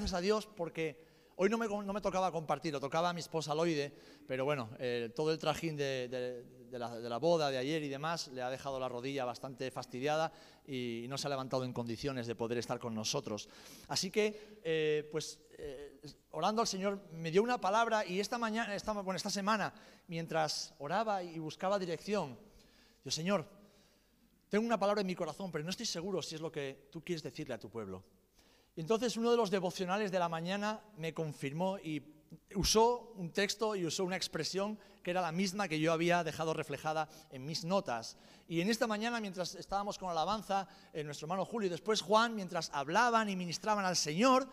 gracias a Dios porque hoy no me, no me tocaba compartir, lo tocaba a mi esposa Loide, pero bueno, eh, todo el trajín de, de- de la, de la boda de ayer y demás le ha dejado la rodilla bastante fastidiada y no se ha levantado en condiciones de poder estar con nosotros. Así que, eh, pues, eh, orando al Señor, me dio una palabra y esta mañana, esta, bueno, esta semana, mientras oraba y buscaba dirección, yo, Señor, tengo una palabra en mi corazón, pero no estoy seguro si es lo que tú quieres decirle a tu pueblo. Entonces uno de los devocionales de la mañana me confirmó y usó un texto y usó una expresión que era la misma que yo había dejado reflejada en mis notas. Y en esta mañana, mientras estábamos con alabanza, eh, nuestro hermano Julio y después Juan, mientras hablaban y ministraban al Señor,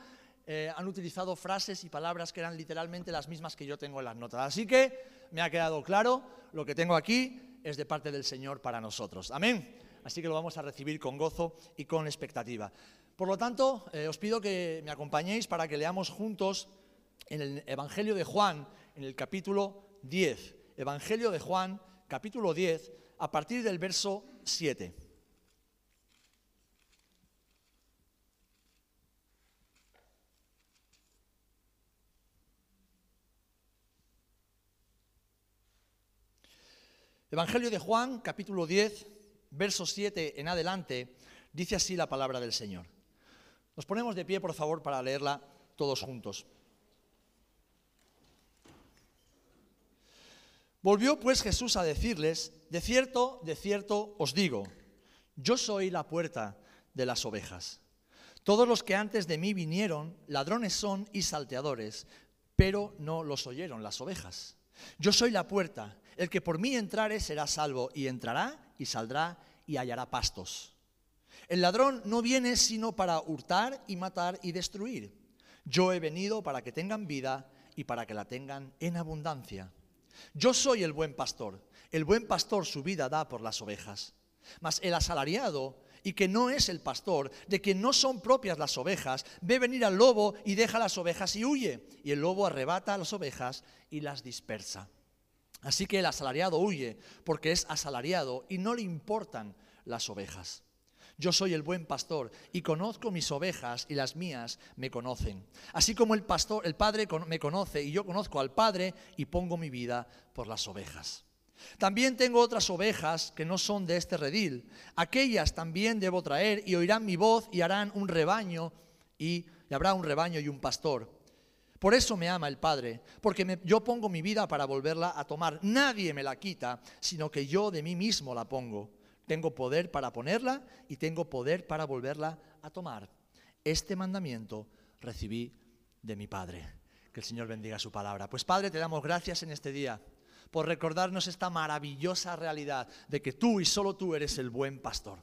eh, han utilizado frases y palabras que eran literalmente las mismas que yo tengo en las notas. Así que me ha quedado claro, lo que tengo aquí es de parte del Señor para nosotros. Amén. Así que lo vamos a recibir con gozo y con expectativa. Por lo tanto, eh, os pido que me acompañéis para que leamos juntos en el Evangelio de Juan, en el capítulo 10. Evangelio de Juan, capítulo 10, a partir del verso 7. Evangelio de Juan, capítulo 10, verso 7 en adelante, dice así la palabra del Señor. Nos ponemos de pie, por favor, para leerla todos juntos. Volvió pues Jesús a decirles, de cierto, de cierto os digo, yo soy la puerta de las ovejas. Todos los que antes de mí vinieron, ladrones son y salteadores, pero no los oyeron las ovejas. Yo soy la puerta, el que por mí entrare será salvo, y entrará y saldrá y hallará pastos. El ladrón no viene sino para hurtar y matar y destruir. Yo he venido para que tengan vida y para que la tengan en abundancia. Yo soy el buen pastor. El buen pastor su vida da por las ovejas. Mas el asalariado, y que no es el pastor, de quien no son propias las ovejas, ve venir al lobo y deja las ovejas y huye. Y el lobo arrebata a las ovejas y las dispersa. Así que el asalariado huye porque es asalariado y no le importan las ovejas. Yo soy el buen pastor y conozco mis ovejas y las mías me conocen. Así como el pastor, el padre me conoce y yo conozco al padre y pongo mi vida por las ovejas. También tengo otras ovejas que no son de este redil. Aquellas también debo traer y oirán mi voz y harán un rebaño y, habrá un rebaño y un pastor. Por eso me ama el Padre, porque yo pongo mi vida para volverla a tomar. Nadie me la quita, sino que yo de mí mismo la pongo. Tengo poder para ponerla y tengo poder para volverla a tomar. Este mandamiento recibí de mi Padre. Que el Señor bendiga su palabra. Pues Padre, te damos gracias en este día por recordarnos esta maravillosa realidad de que tú y solo tú eres el buen pastor.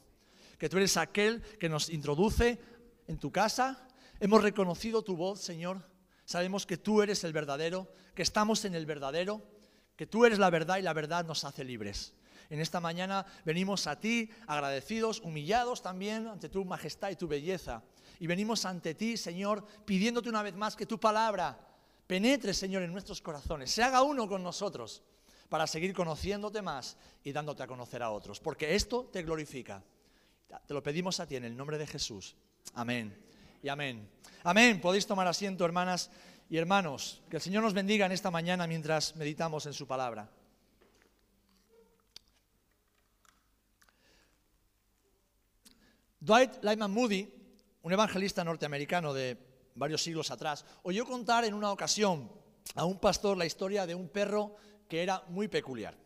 Que tú eres aquel que nos introduce en tu casa. Hemos reconocido tu voz, Señor. Sabemos que tú eres el verdadero, que estamos en el verdadero, que tú eres la verdad y la verdad nos hace libres. En esta mañana venimos a ti agradecidos, humillados también ante tu majestad y tu belleza. Y venimos ante ti, Señor, pidiéndote una vez más que tu palabra penetre, Señor, en nuestros corazones, se haga uno con nosotros para seguir conociéndote más y dándote a conocer a otros, porque esto te glorifica. Te lo pedimos a ti en el nombre de Jesús. Amén y amén. Amén. Podéis tomar asiento, hermanas y hermanos. Que el Señor nos bendiga en esta mañana mientras meditamos en su palabra. Dwight Lyman Moody, un evangelista norteamericano de varios siglos atrás, oyó contar en una ocasión a un pastor la historia de un perro que era muy peculiar.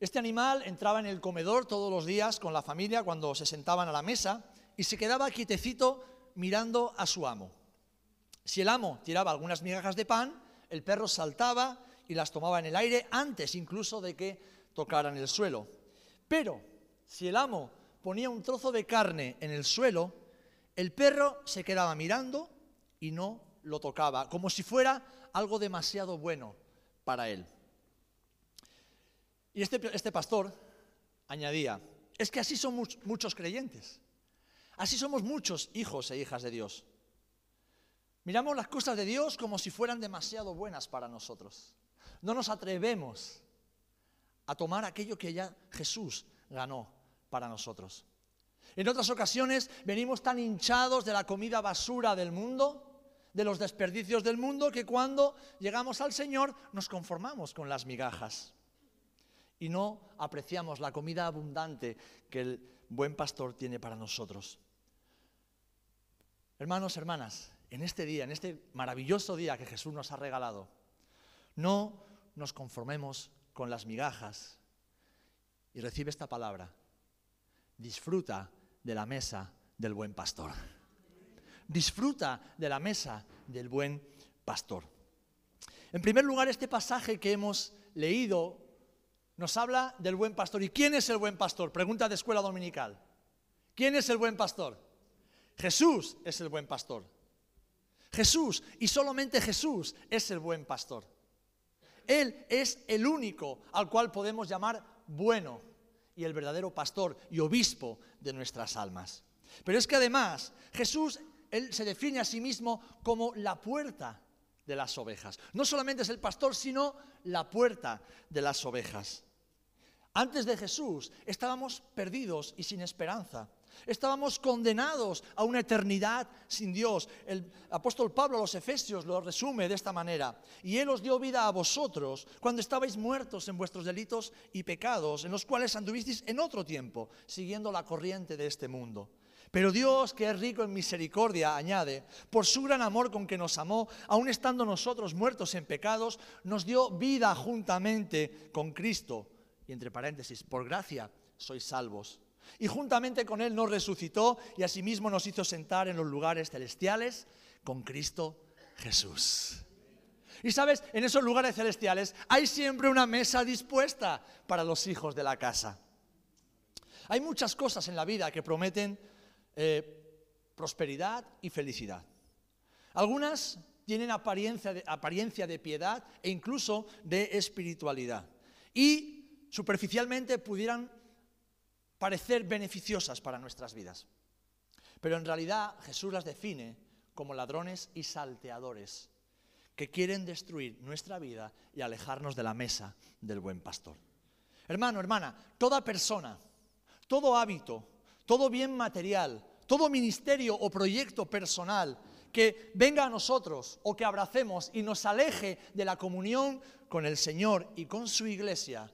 Este animal entraba en el comedor todos los días con la familia cuando se sentaban a la mesa y se quedaba quietecito mirando a su amo. Si el amo tiraba algunas migajas de pan, el perro saltaba y las tomaba en el aire antes incluso de que tocaran el suelo. Pero si el amo ponía un trozo de carne en el suelo, el perro se quedaba mirando y no lo tocaba, como si fuera algo demasiado bueno para él. Y este, este pastor añadía, es que así son much- muchos creyentes, así somos muchos hijos e hijas de Dios. Miramos las cosas de Dios como si fueran demasiado buenas para nosotros. No nos atrevemos a tomar aquello que ya Jesús ganó para nosotros. En otras ocasiones venimos tan hinchados de la comida basura del mundo de los desperdicios del mundo que cuando llegamos al Señor nos conformamos con las migajas y no apreciamos la comida abundante que el buen pastor tiene para nosotros. Hermanos, hermanas, en este día, en este maravilloso día que Jesús nos ha regalado, no nos conformemos con las migajas y recibe esta palabra. Disfruta de la mesa del buen pastor. Disfruta de la mesa del buen pastor. En primer lugar, este pasaje que hemos leído nos habla del buen pastor. ¿Y quién es el buen pastor? Pregunta de escuela dominical. ¿Quién es el buen pastor? Jesús es el buen pastor. Jesús y solamente Jesús es el buen pastor. Él es el único al cual podemos llamar bueno y el verdadero pastor y obispo de nuestras almas. Pero es que además Jesús, Él se define a sí mismo como la puerta de las ovejas. No solamente es el pastor, sino la puerta de las ovejas. Antes de Jesús estábamos perdidos y sin esperanza. Estábamos condenados a una eternidad sin Dios. El apóstol Pablo a los Efesios lo resume de esta manera. Y Él os dio vida a vosotros cuando estabais muertos en vuestros delitos y pecados, en los cuales anduvisteis en otro tiempo, siguiendo la corriente de este mundo. Pero Dios, que es rico en misericordia, añade, por su gran amor con que nos amó, aun estando nosotros muertos en pecados, nos dio vida juntamente con Cristo. Y entre paréntesis, por gracia sois salvos y juntamente con Él nos resucitó y asimismo nos hizo sentar en los lugares celestiales con Cristo Jesús. Y sabes, en esos lugares celestiales hay siempre una mesa dispuesta para los hijos de la casa. Hay muchas cosas en la vida que prometen eh, prosperidad y felicidad. Algunas tienen apariencia de, apariencia de piedad e incluso de espiritualidad. Y superficialmente pudieran parecer beneficiosas para nuestras vidas. Pero en realidad Jesús las define como ladrones y salteadores que quieren destruir nuestra vida y alejarnos de la mesa del buen pastor. Hermano, hermana, toda persona, todo hábito, todo bien material, todo ministerio o proyecto personal que venga a nosotros o que abracemos y nos aleje de la comunión con el Señor y con su iglesia,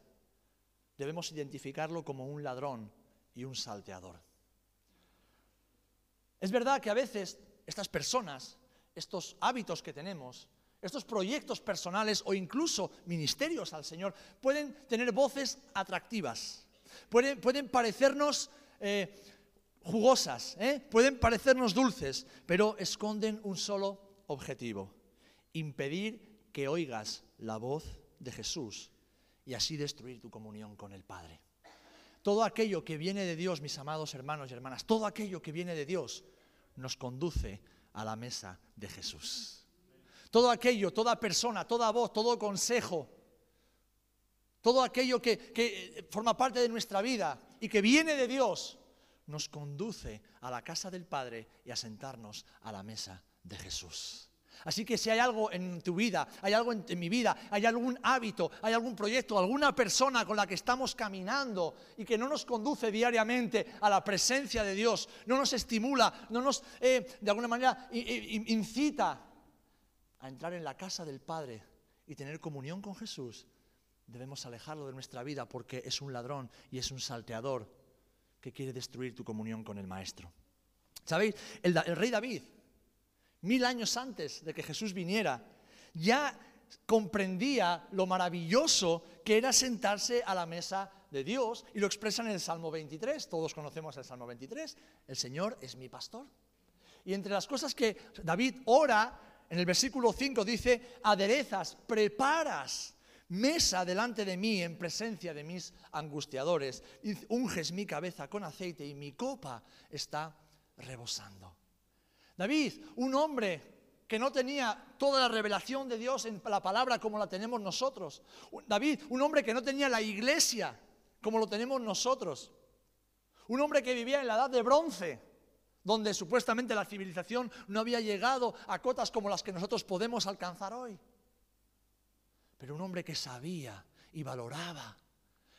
debemos identificarlo como un ladrón y un salteador. Es verdad que a veces estas personas, estos hábitos que tenemos, estos proyectos personales o incluso ministerios al Señor pueden tener voces atractivas, pueden, pueden parecernos eh, jugosas, ¿eh? pueden parecernos dulces, pero esconden un solo objetivo, impedir que oigas la voz de Jesús y así destruir tu comunión con el Padre. Todo aquello que viene de Dios, mis amados hermanos y hermanas, todo aquello que viene de Dios nos conduce a la mesa de Jesús. Todo aquello, toda persona, toda voz, todo consejo, todo aquello que, que forma parte de nuestra vida y que viene de Dios, nos conduce a la casa del Padre y a sentarnos a la mesa de Jesús. Así que si hay algo en tu vida, hay algo en, mi vida, hay algún hábito, hay algún proyecto, alguna persona con la que estamos caminando y que no nos conduce diariamente a la presencia de Dios, no nos estimula, no nos eh, de alguna manera incita a entrar en la casa del Padre y tener comunión con Jesús, debemos alejarlo de nuestra vida porque es un ladrón y es un salteador que quiere destruir tu comunión con el Maestro. ¿Sabéis? el rey David mil años antes de que Jesús viniera, ya comprendía lo maravilloso que era sentarse a la mesa de Dios y lo expresa en el Salmo 23. Todos conocemos el Salmo 23. El Señor es mi pastor. Y entre las cosas que David ora, en el versículo 5 dice, aderezas, preparas mesa delante de mí en presencia de mis angustiadores, unges mi cabeza con aceite y mi copa está rebosando. David, un hombre que no tenía toda la revelación de Dios en la palabra como la tenemos nosotros. David, un hombre que no tenía la iglesia como lo tenemos nosotros. Un hombre que vivía en la edad de bronce, donde supuestamente la civilización no había llegado a cotas como las que nosotros podemos alcanzar hoy. Pero un hombre que sabía y valoraba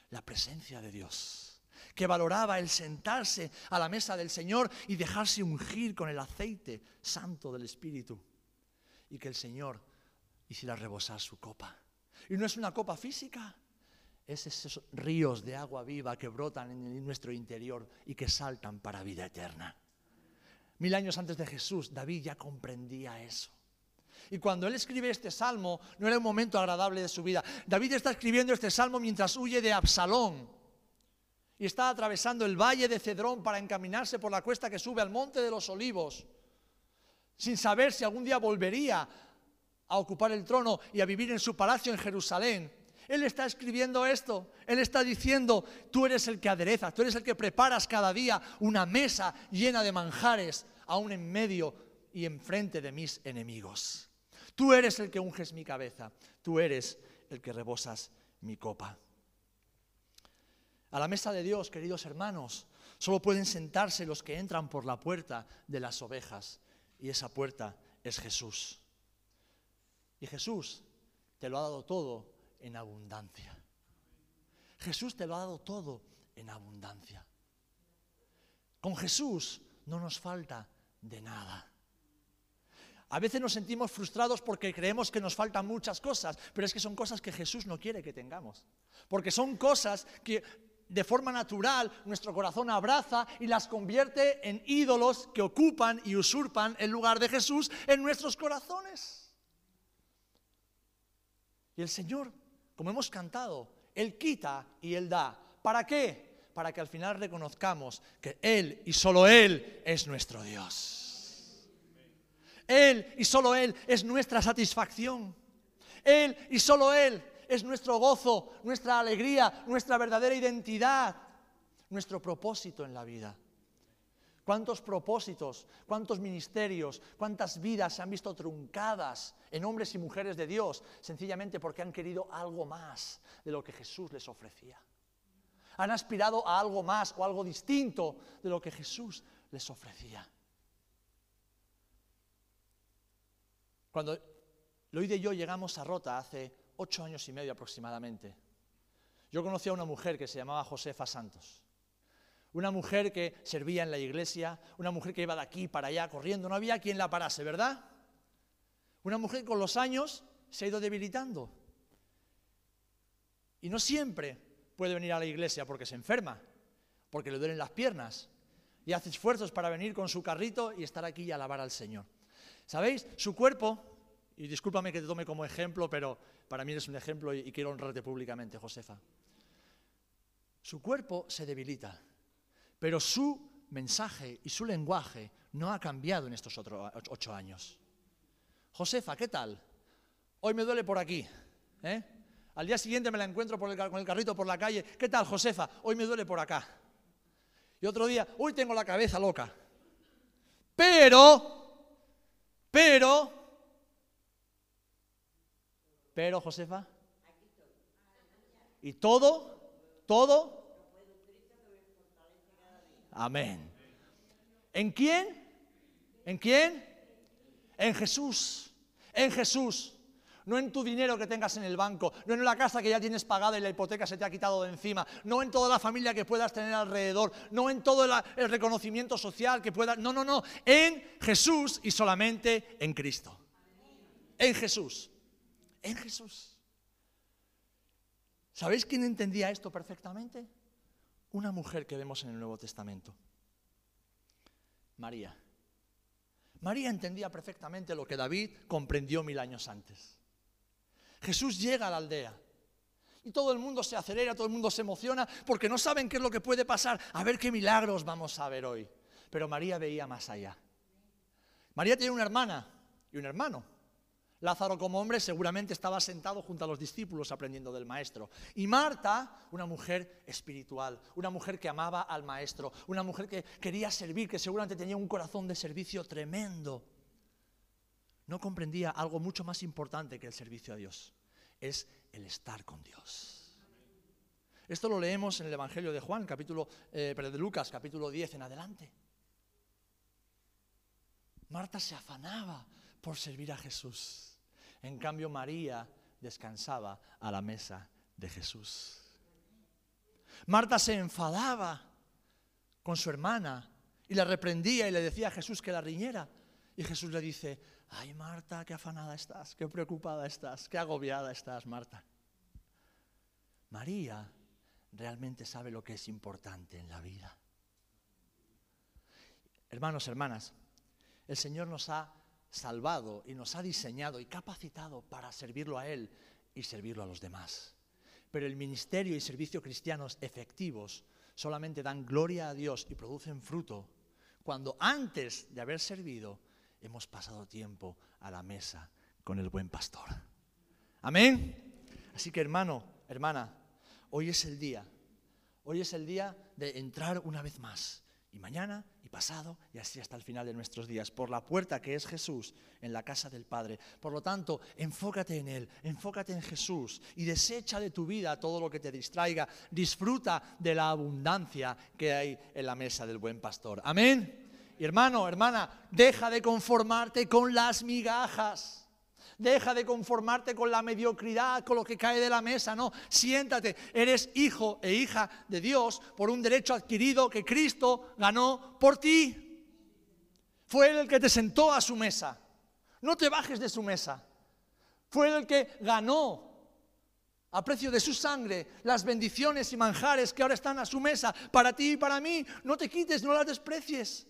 la presencia de Dios que valoraba el sentarse a la mesa del Señor y dejarse ungir con el aceite santo del Espíritu. y que el Señor hiciera rebosar su copa. Y no es una copa física, es esos ríos de agua viva que brotan en nuestro interior y que saltan para vida eterna. Mil años antes de Jesús, David ya comprendía eso. Y cuando él escribe este salmo, no era un momento agradable de su vida. David está escribiendo este salmo mientras huye de Absalón. Y está atravesando el valle de Cedrón para encaminarse por la cuesta que sube al monte de los olivos, sin saber si algún día volvería a ocupar el trono y a vivir en su palacio en Jerusalén. Él está escribiendo esto. Él está diciendo, tú eres el que aderezas, tú eres el que preparas cada día una mesa llena de manjares, aún en medio y enfrente de mis enemigos. Tú eres el que unges mi cabeza, tú eres el que rebosas mi copa. A la mesa de Dios, queridos hermanos, solo pueden sentarse los que entran por la puerta de las ovejas, y esa puerta es Jesús. Y Jesús te lo ha dado todo en abundancia. Jesús te lo ha dado todo en abundancia. Con Jesús no nos falta de nada. A veces nos sentimos frustrados porque creemos que nos faltan muchas cosas, pero es que son cosas que Jesús no quiere que tengamos. Porque son cosas que de forma natural nuestro corazón abraza y las convierte en ídolos que ocupan y usurpan el lugar de Jesús en nuestros corazones. Y el Señor como hemos cantado, Él quita y Él da. ¿Para qué? Para que al final reconozcamos que Él y solo Él es nuestro Dios. Él y solo Él es nuestra satisfacción. Él y solo Él es nuestro gozo, nuestra alegría, nuestra verdadera identidad, nuestro propósito en la vida. ¿Cuántos propósitos, cuántos ministerios, cuántas vidas se han visto truncadas en hombres y mujeres de Dios sencillamente porque han querido algo más de lo que Jesús les ofrecía? Han aspirado a algo más o algo distinto de lo que Jesús les ofrecía. Cuando Loide y yo llegamos a Rota hace ocho años y medio aproximadamente, yo conocí a una mujer que se llamaba Josefa Santos. Una mujer que servía en la iglesia, una mujer que iba de aquí para allá corriendo, no había quien la parase, ¿verdad? Una mujer con los años se ha ido debilitando. Y no siempre puede venir a la iglesia porque se enferma, porque le duelen las piernas, y hace esfuerzos para venir con su carrito y estar aquí y alabar al Señor. ¿Sabéis? Su cuerpo, y discúlpame que te tome como ejemplo, pero para mí eres un ejemplo y, quiero honrarte públicamente, Josefa. Su cuerpo se debilita pero su mensaje y su lenguaje no ha cambiado en estos ocho años. Josefa, ¿qué tal? Hoy me duele por aquí. ¿eh? Al día siguiente me la encuentro con el carrito por la calle. ¿Qué tal, Josefa? Hoy me duele por acá. Y otro día, hoy tengo la cabeza loca. Pero, pero, pero, Josefa. Y todo, todo Amén. ¿En quién? ¿En quién? En Jesús. En Jesús. No en tu dinero que tengas en el banco, no en la casa que ya tienes pagada y la hipoteca se te ha quitado de encima, no en toda la familia que puedas tener alrededor, no en todo el reconocimiento social que puedas. No, no, no. En Jesús y solamente en Cristo. En Jesús. En Jesús. ¿Sabéis quién entendía esto perfectamente? una mujer que vemos en el Nuevo Testamento. María. María entendía perfectamente lo que David comprendió mil años antes. Jesús llega a la aldea y todo el mundo se acelera, todo el mundo se emociona porque no saben qué es lo que puede pasar. A ver qué milagros vamos a ver hoy. Pero María veía más allá. María tiene una hermana y un hermano. Lázaro como hombre seguramente estaba sentado junto a los discípulos aprendiendo del maestro. Y Marta, una mujer espiritual, una mujer que amaba al maestro, una mujer que quería servir, que seguramente tenía un corazón de servicio tremendo. No comprendía algo mucho más importante que el servicio a Dios. Es el estar con Dios. Esto lo leemos en el Evangelio de Juan, capítulo, eh, de Lucas, capítulo 10 en adelante. Marta se afanaba por servir a Jesús. En cambio, María descansaba a la mesa de Jesús. Marta se enfadaba con su hermana y la reprendía y le decía a Jesús que la riñera. Y Jesús le dice, ay Marta, qué afanada estás, qué preocupada estás, qué agobiada estás, Marta. María realmente sabe lo que es importante en la vida. Hermanos, hermanas, el Señor nos ha salvado y nos ha diseñado y capacitado para servirlo a Él y servirlo a los demás. Pero el ministerio y servicio cristianos efectivos solamente dan gloria a Dios y producen fruto cuando antes de haber servido hemos pasado tiempo a la mesa con el buen pastor. Amén. Así que hermano, hermana, hoy es el día. Hoy es el día de entrar una vez más. Y mañana pasado y así hasta el final de nuestros días, por la puerta que es Jesús en la casa del Padre. Por lo tanto, enfócate en Él, enfócate en Jesús y desecha de tu vida todo lo que te distraiga. Disfruta de la abundancia que hay en la mesa del buen pastor. Amén. Y hermano, hermana, deja de conformarte con las migajas. Deja de conformarte con la mediocridad, con lo que cae de la mesa. No, siéntate. Eres hijo e hija de Dios por un derecho adquirido que Cristo ganó por ti. Fue Él el que te sentó a su mesa. No te bajes de su mesa. Fue el que ganó a precio de su sangre las bendiciones y manjares que ahora están a su mesa para ti y para mí. No te quites, no las desprecies.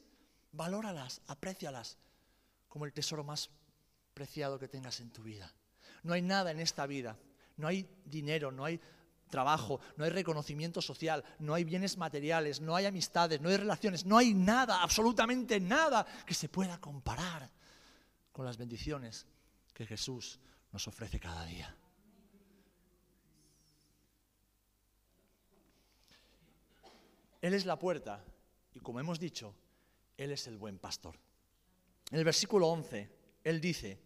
Valóralas, aprécialas como el tesoro más preciado que tengas en tu vida. No hay nada en esta vida, no hay dinero, no hay trabajo, no hay reconocimiento social, no hay bienes materiales, no hay amistades, no hay relaciones, no hay nada, absolutamente nada que se pueda comparar con las bendiciones que Jesús nos ofrece cada día. Él es la puerta y como hemos dicho, Él es el buen pastor. En el versículo 11, Él dice,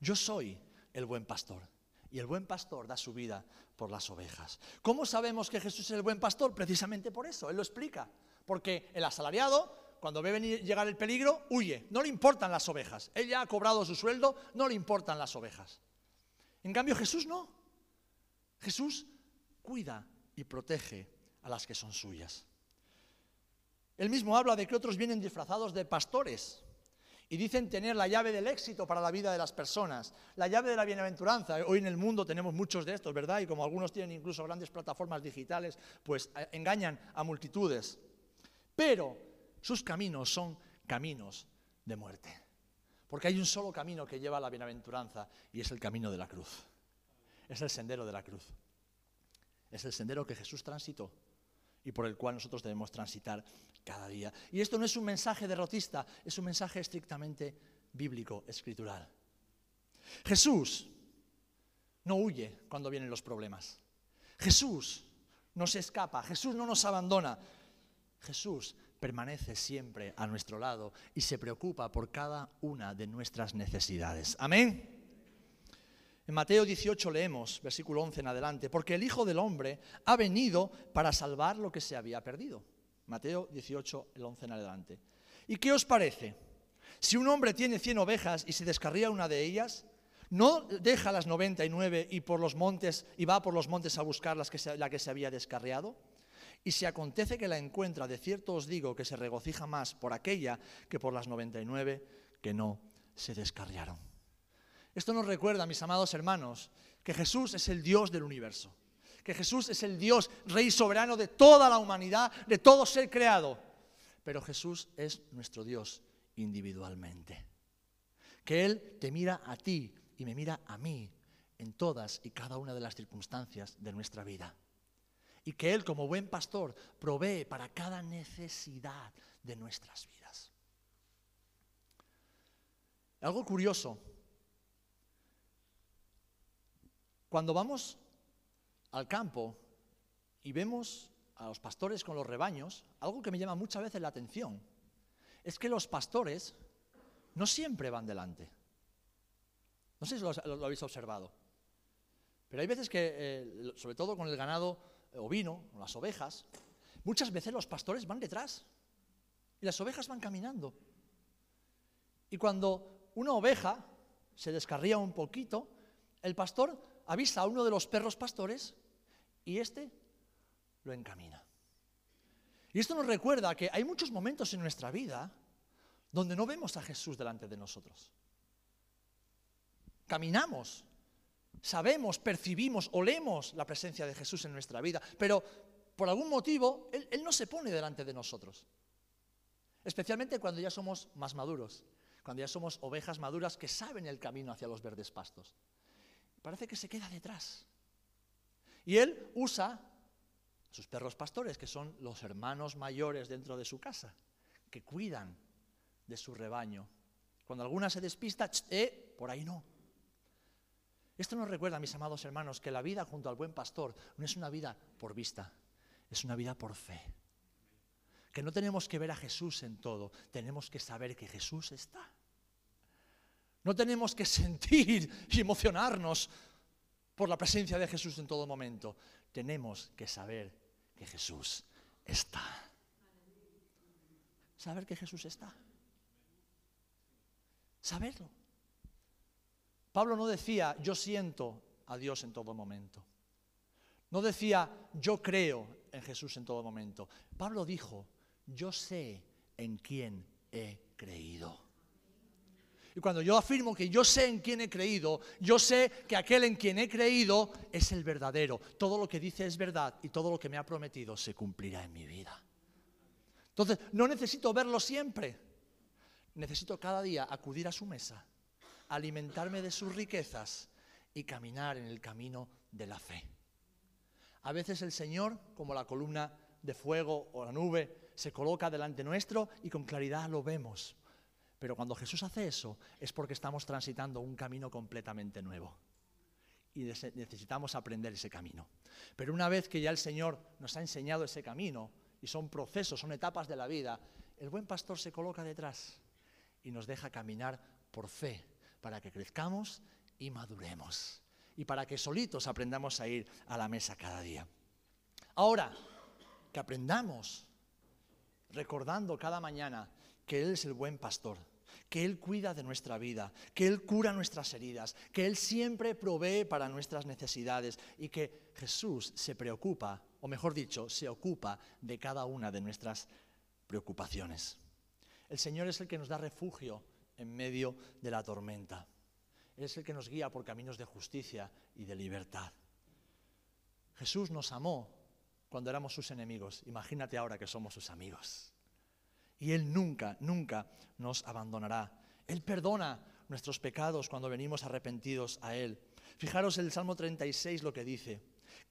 yo soy el buen pastor. Y el buen pastor da su vida por las ovejas. ¿Cómo sabemos que Jesús es el buen pastor? Precisamente por eso, Él lo explica. Porque el asalariado, cuando ve venir, llegar el peligro, huye. No le importan las ovejas. Él ya ha cobrado su sueldo, no le importan las ovejas. En cambio, Jesús no. Jesús cuida y protege a las que son suyas. Él mismo habla de que otros vienen disfrazados de pastores y dicen tener la llave del éxito para la vida de las personas, la llave de la bienaventuranza. Hoy en el mundo tenemos muchos de estos, ¿verdad? Y como algunos tienen incluso grandes plataformas digitales, pues eh, engañan a multitudes. Pero sus caminos son caminos de muerte. Porque hay un solo camino que lleva a la bienaventuranza y es el camino de la cruz. Es el sendero de la cruz. Es el sendero que Jesús transitó y por el cual nosotros debemos transitar cada día. Y esto no es un mensaje derrotista, es un mensaje estrictamente bíblico, escritural. Jesús no huye cuando vienen los problemas. Jesús no se escapa, Jesús no nos abandona. Jesús permanece siempre a nuestro lado y se preocupa por cada una de nuestras necesidades. Amén. En Mateo 18 leemos, versículo 11 en adelante, porque el Hijo del Hombre ha venido para salvar lo que se había perdido. Mateo 18, el 11 en adelante. ¿Y qué os parece? Si un hombre tiene 100 ovejas y se descarría una de ellas, ¿no deja las 99 y, por los montes, y va por los montes a buscar las que la que se había descarriado? Y si acontece que la encuentra, de cierto os digo que se regocija más por aquella que por las 99 que no se descarriaron. Esto nos recuerda, mis amados hermanos, que Jesús es el Dios del universo, que Jesús es el Dios, Rey soberano de toda la humanidad, de todo ser creado. Pero Jesús es nuestro Dios individualmente. Que Él te mira a ti y me mira a mí en todas y cada una de las circunstancias de nuestra vida. Y que Él como buen pastor provee para cada necesidad de nuestras vidas. Algo curioso Cuando vamos al campo y vemos a los pastores con los rebaños, algo que me llama muchas veces la atención es que los pastores no siempre van delante. No sé si lo, habéis observado. Pero hay veces que, eh, sobre todo con el ganado ovino, con las ovejas, muchas veces los pastores van detrás y las ovejas van caminando. Y cuando una oveja se descarría un poquito, el pastor avisa a uno de los perros pastores y este lo encamina. Y esto nos recuerda que hay muchos momentos en nuestra vida donde no vemos a Jesús delante de nosotros. caminamos, sabemos, percibimos, olemos la presencia de Jesús en nuestra vida, pero por algún motivo Él, Él no se pone delante de nosotros. Especialmente cuando ya somos más maduros, cuando ya somos ovejas maduras que saben el camino hacia los verdes pastos. Parece que se queda detrás. Y Él usa a sus perros pastores, que son los hermanos mayores dentro de su casa, que cuidan de su rebaño. Cuando alguna se despista, eh, por ahí no. Esto nos recuerda, mis amados hermanos, que la vida junto al buen pastor no es una vida por vista, es una vida por fe. Que no tenemos que ver a Jesús en todo, tenemos que saber que Jesús está. No tenemos que sentir y emocionarnos por la presencia de Jesús en todo momento. Tenemos que saber que Jesús está. Saber que Jesús está. Saberlo. Pablo no decía, yo siento a Dios en todo momento. No decía, yo creo en Jesús en todo momento. Pablo dijo, yo sé en quién he creído. Y cuando yo afirmo que yo sé en quién he creído, yo sé que aquel en quien he creído es el verdadero. Todo lo que dice es verdad y todo lo que me ha prometido se cumplirá en mi vida. Entonces, no necesito verlo siempre. Necesito cada día acudir a su mesa, alimentarme de sus riquezas y caminar en el camino de la fe. A veces el Señor, como la columna de fuego o la nube, se coloca delante nuestro y con claridad lo vemos. Pero cuando Jesús hace eso es porque estamos transitando un camino completamente nuevo. Y necesitamos aprender ese camino. Pero una vez que ya el Señor nos ha enseñado ese camino, y son procesos, son etapas de la vida, el buen pastor se coloca detrás y nos deja caminar por fe para que crezcamos y maduremos. Y para que solitos aprendamos a ir a la mesa cada día. Ahora, que aprendamos recordando cada mañana que Él es el buen pastor, que Él cuida de nuestra vida, que Él cura nuestras heridas, que Él siempre provee para nuestras necesidades y que Jesús se preocupa, o mejor dicho, se ocupa de cada una de nuestras preocupaciones. El Señor es el que nos da refugio en medio de la tormenta. Él es el que nos guía por caminos de justicia y de libertad. Jesús nos amó cuando éramos sus enemigos. Imagínate ahora que somos sus amigos. Y Él nunca, nunca nos abandonará. Él perdona nuestros pecados cuando venimos arrepentidos a Él. Fijaros el Salmo 36 lo que dice.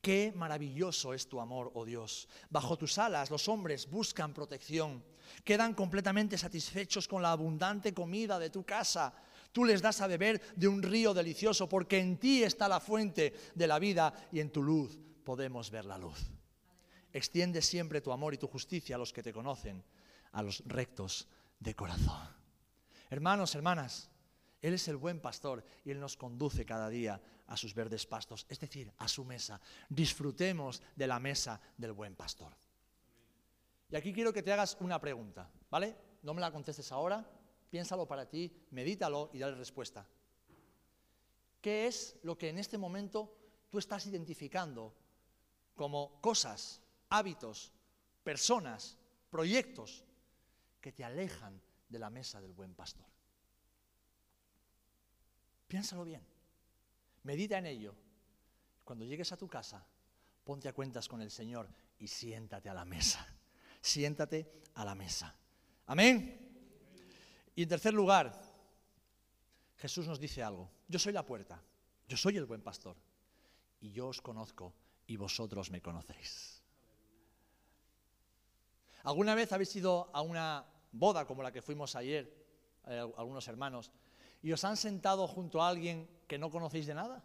Qué maravilloso es tu amor, oh Dios. Bajo tus alas los hombres buscan protección. Quedan completamente satisfechos con la abundante comida de tu casa. Tú les das a beber de un río delicioso porque en ti está la fuente de la vida y en tu luz podemos ver la luz. Extiende siempre tu amor y tu justicia a los que te conocen a los rectos de corazón. Hermanos, hermanas, Él es el buen pastor y Él nos conduce cada día a sus verdes pastos, es decir, a su mesa. Disfrutemos de la mesa del buen pastor. Y aquí quiero que te hagas una pregunta, ¿vale? No me la contestes ahora, piénsalo para ti, medítalo y dale respuesta. ¿Qué es lo que en este momento tú estás identificando como cosas, hábitos, personas, proyectos que te alejan de la mesa del buen pastor. Piénsalo bien, medita en ello. Cuando llegues a tu casa, ponte a cuentas con el Señor y siéntate a la mesa. Siéntate a la mesa. Amén. Y en tercer lugar, Jesús nos dice algo. Yo soy la puerta, yo soy el buen pastor. Y yo os conozco y vosotros me conocéis. ¿Alguna vez habéis ido a una boda como la que fuimos ayer, eh, algunos hermanos, y os han sentado junto a alguien que no conocéis de nada?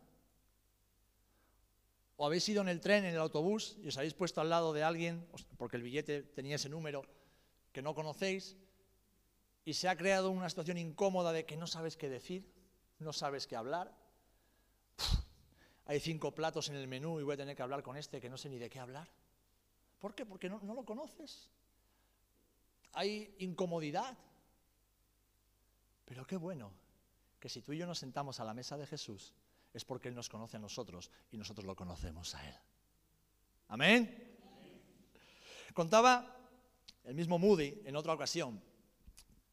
¿O habéis ido en el tren, en el autobús, y os habéis puesto al lado de alguien, porque el billete tenía ese número, que no conocéis, y se ha creado una situación incómoda de que no sabes qué decir, no sabes qué hablar? hay cinco platos en el menú y voy a tener que hablar con este que no sé ni de qué hablar. ¿Por qué? Porque no, no lo conoces hay incomodidad. Pero qué bueno que si tú y yo nos sentamos a la mesa de Jesús es porque Él nos conoce a nosotros y nosotros lo conocemos a Él. Amén. Contaba el mismo Moody en otra ocasión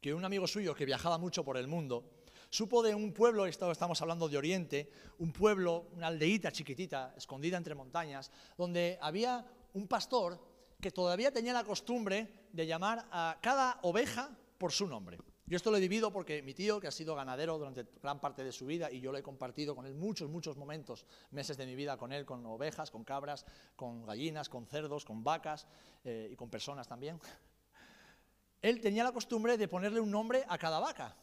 que un amigo suyo que viajaba mucho por el mundo Supo de un pueblo, estamos hablando de Oriente, un pueblo, una aldeíta chiquitita, escondida entre montañas, donde había un pastor que todavía tenía la costumbre de llamar a cada oveja por su nombre. Yo esto lo he vivido porque mi tío, que ha sido ganadero durante gran parte de su vida, y yo lo he compartido con él muchos, muchos momentos, meses de mi vida con él, con ovejas, con cabras, con gallinas, con cerdos, con vacas eh, y con personas también. Él tenía la costumbre de ponerle un nombre a cada vaca.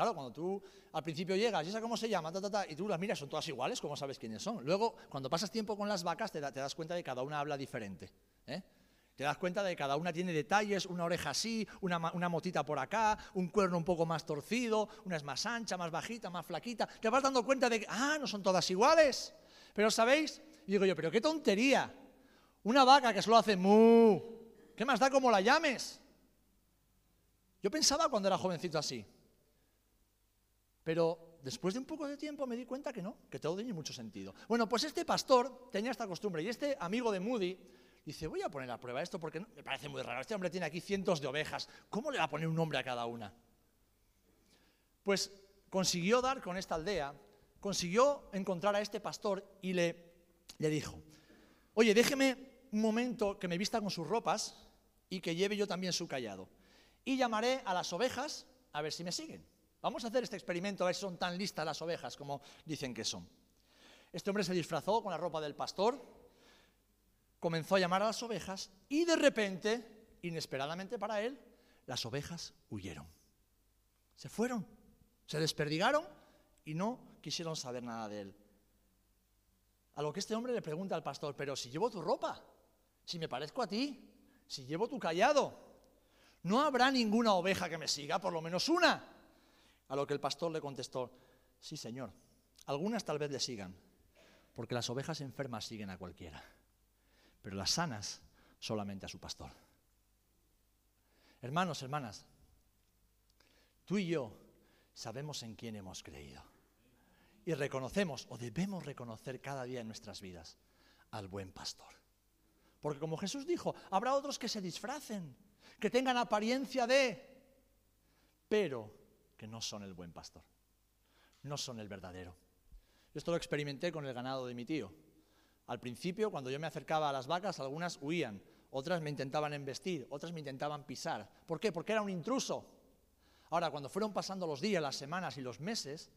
Claro, cuando tú al principio llegas, ¿y esa cómo se llama? y tú las miras, son todas iguales, ¿cómo sabes quiénes son? Luego, cuando pasas tiempo con las vacas, te, te das cuenta de que cada una habla diferente. ¿eh? Te das cuenta de que cada una tiene detalles, una oreja así, una, motita por acá, un cuerno un poco más torcido, una es más ancha, más bajita, más flaquita. Te vas dando cuenta de que, ah, no son todas iguales. Pero, ¿sabéis? Y digo yo, pero qué tontería. Una vaca que solo hace mu. ¿Qué más da como la llames? Yo pensaba cuando era jovencito así. Pero después de un poco de tiempo me di cuenta que no, que todo tiene mucho sentido. Bueno, pues este pastor tenía esta costumbre y este amigo de Moody Dice, voy a poner a prueba esto porque me parece muy raro. Este hombre tiene aquí cientos de ovejas. ¿Cómo le va a poner un nombre a cada una? Pues consiguió dar con esta aldea, consiguió encontrar a este pastor y le, le dijo, oye, déjeme un momento que me vista con sus ropas y que lleve yo también su callado. Y llamaré a las ovejas a ver si me siguen. Vamos a hacer este experimento a ver si son tan listas las ovejas como dicen que son. Este hombre se disfrazó con la ropa del pastor, comenzó a llamar a las ovejas y de repente, inesperadamente para él, las ovejas huyeron. Se fueron, se desperdigaron y no quisieron saber nada de él. A lo que este hombre le pregunta al pastor, pero si llevo tu ropa, si me parezco a ti, si llevo tu callado, ¿no habrá ninguna oveja que me siga, por lo menos una? A lo que el pastor le contestó, sí señor, algunas tal vez le sigan, porque las ovejas enfermas siguen a cualquiera pero las sanas solamente a su pastor. Hermanos, hermanas, tú y yo sabemos en quién hemos creído. Y reconocemos, o debemos reconocer cada día en nuestras vidas, al buen pastor. Porque como Jesús dijo, habrá otros que se disfracen, que tengan apariencia de, pero que no son el buen pastor, no son el verdadero. Esto lo experimenté con el ganado de mi tío. Al principio, cuando yo me acercaba a las vacas, algunas huían, otras me intentaban embestir, otras me intentaban pisar. ¿Por qué? Porque era un intruso. Ahora, cuando fueron pasando los días, las semanas y los meses,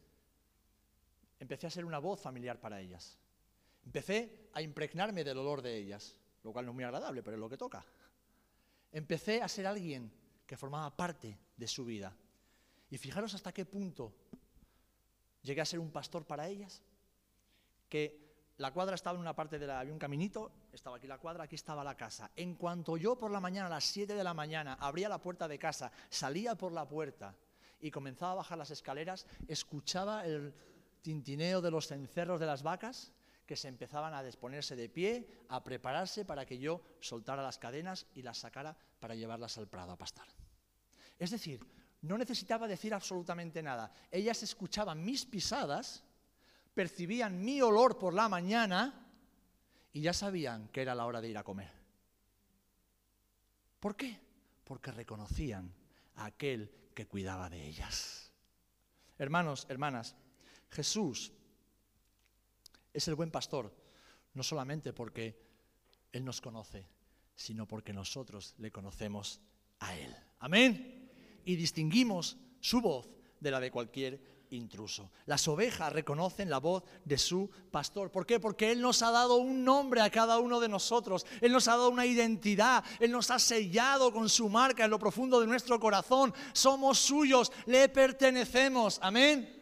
empecé a ser una voz familiar para ellas. Empecé a impregnarme del olor de ellas, lo cual no es muy agradable, pero es lo que toca. Empecé a ser alguien que formaba parte de su vida. Y fijaros hasta qué punto llegué a ser un pastor para ellas, que la cuadra estaba en una parte de la, había un caminito, estaba aquí la cuadra, aquí estaba la casa. En cuanto yo por la mañana, a las 7 de la mañana, abría la puerta de casa, salía por la puerta y comenzaba a bajar las escaleras, escuchaba el tintineo de los cencerros de las vacas que se empezaban a disponerse de pie, a prepararse para que yo soltara las cadenas y las sacara para llevarlas al prado a pastar. Es decir, no necesitaba decir absolutamente nada. Ellas escuchaban mis pisadas percibían mi olor por la mañana y ya sabían que era la hora de ir a comer. ¿Por qué? Porque reconocían a aquel que cuidaba de ellas. Hermanos, hermanas, Jesús es el buen pastor, no solamente porque Él nos conoce, sino porque nosotros le conocemos a Él. Amén. Y distinguimos su voz de la de cualquier intruso. Las ovejas reconocen la voz de su pastor. ¿Por qué? Porque Él nos ha dado un nombre a cada uno de nosotros. Él nos ha dado una identidad. Él nos ha sellado con su marca en lo profundo de nuestro corazón. Somos suyos, le pertenecemos. Amén.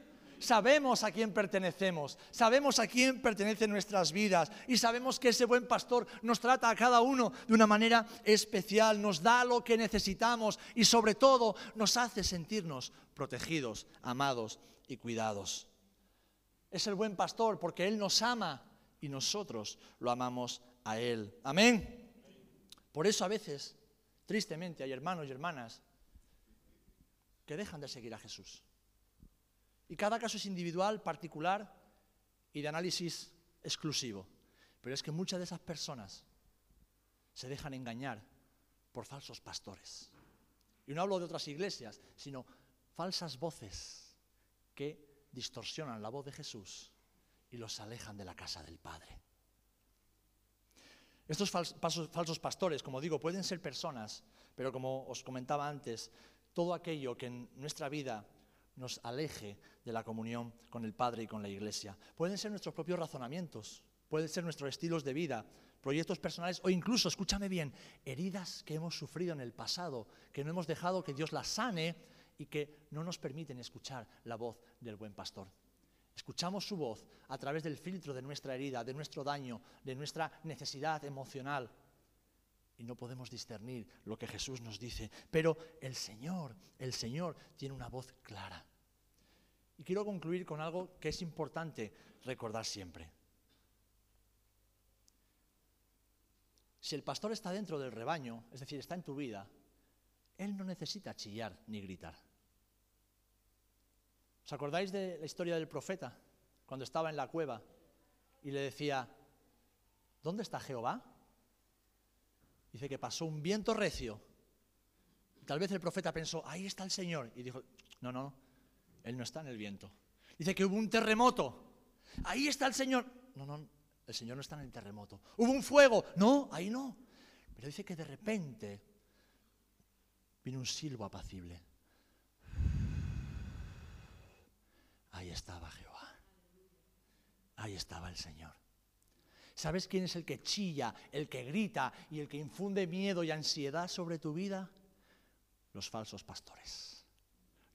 Sabemos a quién pertenecemos, sabemos a quién pertenecen nuestras vidas y sabemos que ese buen pastor nos trata a cada uno de una manera especial, nos da lo que necesitamos y sobre todo nos hace sentirnos protegidos, amados y cuidados. Es el buen pastor porque Él nos ama y nosotros lo amamos a Él. Amén. Por eso a veces, tristemente, hay hermanos y hermanas que dejan de seguir a Jesús. Y cada caso es individual, particular y de análisis exclusivo. Pero es que muchas de esas personas se dejan engañar por falsos pastores. Y no hablo de otras iglesias, sino falsas voces que distorsionan la voz de Jesús y los alejan de la casa del Padre. Estos falsos pastores, como digo, pueden ser personas, pero como os comentaba antes, todo aquello que en nuestra vida nos aleje de la comunión con el Padre y con la Iglesia. Pueden ser nuestros propios razonamientos, pueden ser nuestros estilos de vida, proyectos personales o incluso, escúchame bien, heridas que hemos sufrido en el pasado, que no hemos dejado que Dios las sane y que no nos permiten escuchar la voz del buen pastor. Escuchamos su voz a través del filtro de nuestra herida, de nuestro daño, de nuestra necesidad emocional. Y no podemos discernir lo que Jesús nos dice. Pero el Señor, el Señor tiene una voz clara. Y quiero concluir con algo que es importante recordar siempre. Si el pastor está dentro del rebaño, es decir, está en tu vida, él no necesita chillar ni gritar. ¿Os acordáis de la historia del profeta? Cuando estaba en la cueva y le decía, ¿dónde está Jehová? Dice que pasó un viento recio. Tal vez el profeta pensó, ahí está el Señor. Y dijo, no, no, Él no está en el viento. Dice que hubo un terremoto. Ahí está el Señor. No, no, el Señor no está en el terremoto. Hubo un fuego. No, ahí no. Pero dice que de repente vino un silbo apacible. Ahí estaba Jehová. Ahí estaba el Señor. ¿Sabes quién es el que chilla, el que grita y el que infunde miedo y ansiedad sobre tu vida? Los falsos pastores,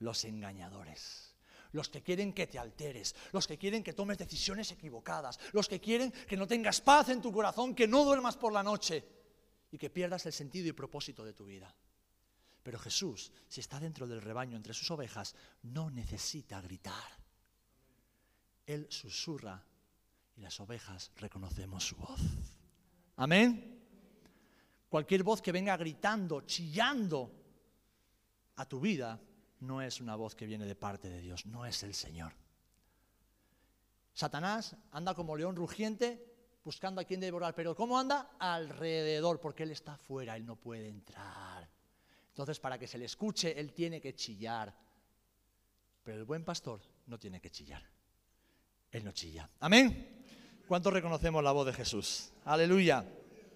los engañadores, los que quieren que te alteres, los que quieren que tomes decisiones equivocadas, los que quieren que no tengas paz en tu corazón, que no duermas por la noche y que pierdas el sentido y propósito de tu vida. Pero Jesús, si está dentro del rebaño entre sus ovejas, no necesita gritar. Él susurra y las ovejas reconocemos su voz. Amén. Cualquier voz que venga gritando, chillando a tu vida, no es una voz que viene de parte de Dios, no es el Señor. Satanás anda como león rugiente buscando a quien devorar, pero ¿cómo anda? Alrededor, porque él está fuera, él no puede entrar. Entonces, para que se le escuche, él tiene que chillar. Pero el buen pastor no tiene que chillar. Él no chilla. Amén. ¿Cuántos reconocemos la voz de Jesús? Aleluya.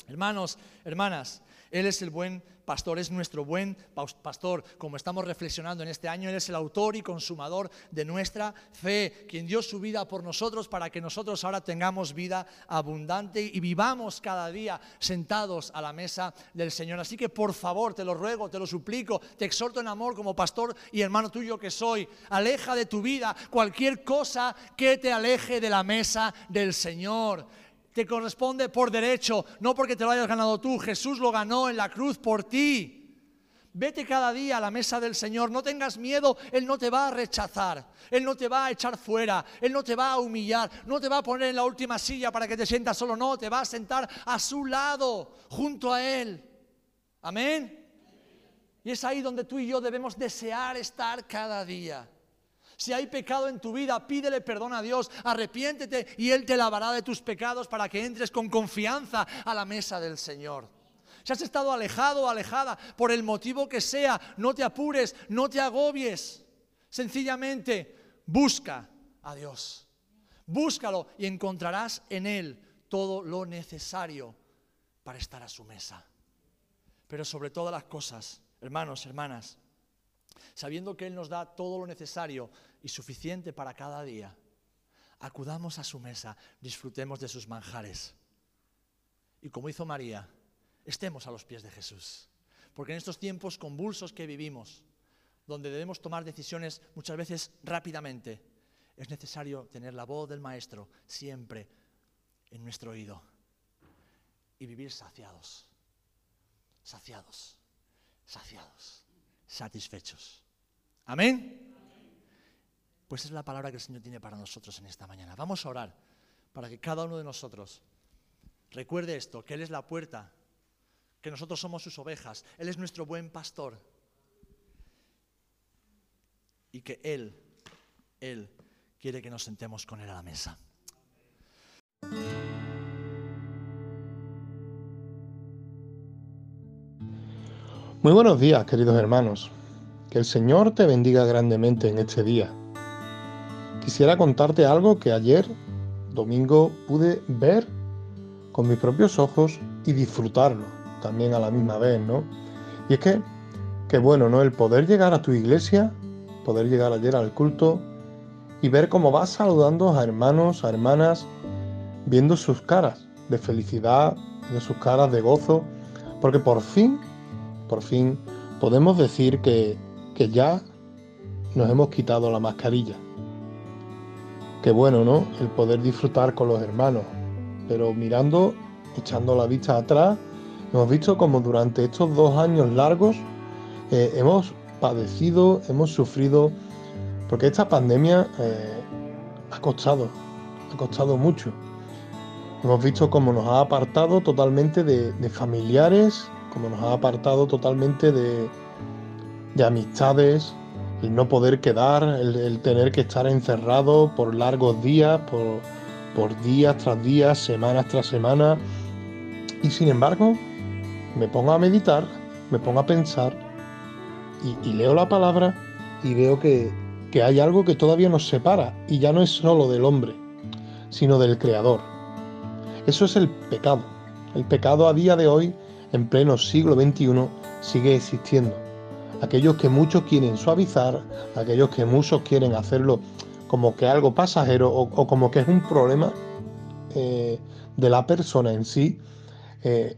Hermanos, hermanas, Él es el buen pastor, es nuestro buen pastor. Como estamos reflexionando en este año, Él es el autor y consumador de nuestra fe, quien dio su vida por nosotros para que nosotros ahora tengamos vida abundante y vivamos cada día sentados a la mesa del Señor. Así que por favor, te lo ruego, te lo suplico, te exhorto en amor como pastor y hermano tuyo que soy. Aleja de tu vida cualquier cosa que te aleje de la mesa del Señor te corresponde por derecho, no porque te lo hayas ganado tú. Jesús lo ganó en la cruz por ti. Vete cada día a la mesa del Señor, no tengas miedo, Él no te va a rechazar, Él no te va a echar fuera, Él no te va a humillar, no te va a poner en la última silla para que te sientas solo, no, te va a sentar a su lado, junto a Él. Amén. Y es ahí donde tú y yo debemos desear estar cada día. Si hay pecado en tu vida, pídele perdón a Dios, arrepiéntete y Él te lavará de tus pecados para que entres con confianza a la mesa del Señor. Si has estado alejado o alejada por el motivo que sea, no te apures, no te agobies. Sencillamente busca a Dios. Búscalo y encontrarás en Él todo lo necesario para estar a su mesa. Pero sobre todas las cosas, hermanos, hermanas, sabiendo que Él nos da todo lo necesario y suficiente para cada día, acudamos a su mesa, disfrutemos de sus manjares. Y como hizo María, estemos a los pies de Jesús. Porque en estos tiempos convulsos que vivimos, donde debemos tomar decisiones muchas veces rápidamente, es necesario tener la voz del Maestro siempre en nuestro oído y vivir saciados, saciados, saciados, satisfechos. Amén. Pues es la palabra que el Señor tiene para nosotros en esta mañana. Vamos a orar para que cada uno de nosotros recuerde esto, que Él es la puerta, que nosotros somos sus ovejas, Él es nuestro buen pastor y que Él, Él quiere que nos sentemos con Él a la mesa. Muy buenos días, queridos hermanos. Que el Señor te bendiga grandemente en este día. quisiera contarte algo que ayer, domingo, pude ver con mis propios ojos y disfrutarlo también a la misma vez, ¿no? Y es que, que bueno, ¿no? El poder llegar a tu iglesia, poder llegar ayer al culto y ver cómo vas saludando a hermanos, a hermanas, viendo sus caras de felicidad, de sus caras de gozo, porque por fin, por fin podemos decir que, que ya nos hemos quitado la mascarilla. Qué bueno, ¿no? El poder disfrutar con los hermanos. Pero mirando, echando la vista atrás, hemos visto como durante estos dos años largos eh, hemos padecido, hemos sufrido, porque esta pandemia eh, ha costado, ha costado mucho. Hemos visto cómo nos ha apartado totalmente de, familiares, cómo nos ha apartado totalmente de, de amistades, el no poder quedar, el, tener que estar encerrado por largos días, por, días tras días, semanas tras semana. Y sin embargo, me pongo a meditar, me pongo a pensar y, leo la palabra y veo que, que hay algo que todavía nos separa y ya no es solo del hombre, sino del Creador. Eso es el pecado. El pecado a día de hoy, en pleno siglo XXI, sigue existiendo aquellos que muchos quieren suavizar, aquellos que muchos quieren hacerlo como que algo pasajero o, como que es un problema eh, de la persona en sí, eh,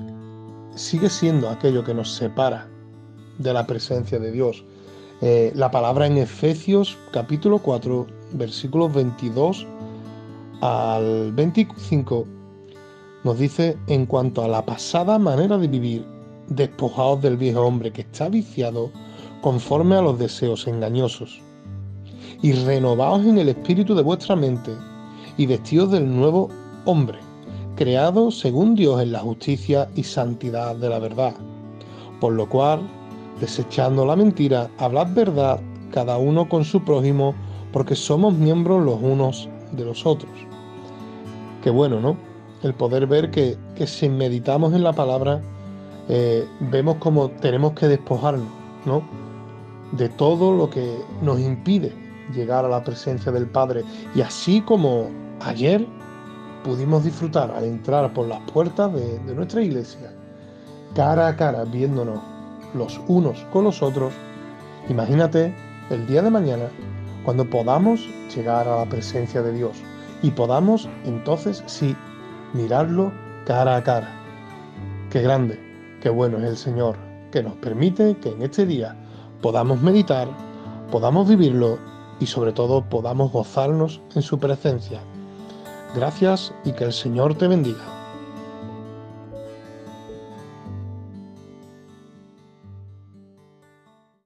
sigue siendo aquello que nos separa de la presencia de Dios. Eh, la palabra en Efesios capítulo 4, versículos 22 al 25 nos dice en cuanto a la pasada manera de vivir, despojados del viejo hombre que está viciado conforme a los deseos engañosos, y renovaos en el espíritu de vuestra mente, y vestidos del nuevo hombre, creado según Dios en la justicia y santidad de la verdad. Por lo cual, desechando la mentira, hablad verdad cada uno con su prójimo, porque somos miembros los unos de los otros. Qué bueno, ¿no? El poder ver que, si meditamos en la palabra, eh, vemos como tenemos que despojarnos, ¿no? de todo lo que nos impide llegar a la presencia del Padre. Y así como ayer pudimos disfrutar al entrar por las puertas de, nuestra iglesia, cara a cara, viéndonos los unos con los otros, imagínate el día de mañana cuando podamos llegar a la presencia de Dios y podamos entonces sí mirarlo cara a cara. Qué grande, qué bueno es el Señor, que nos permite que en este día podamos meditar, podamos vivirlo y sobre todo podamos gozarnos en su presencia. Gracias y que el Señor te bendiga.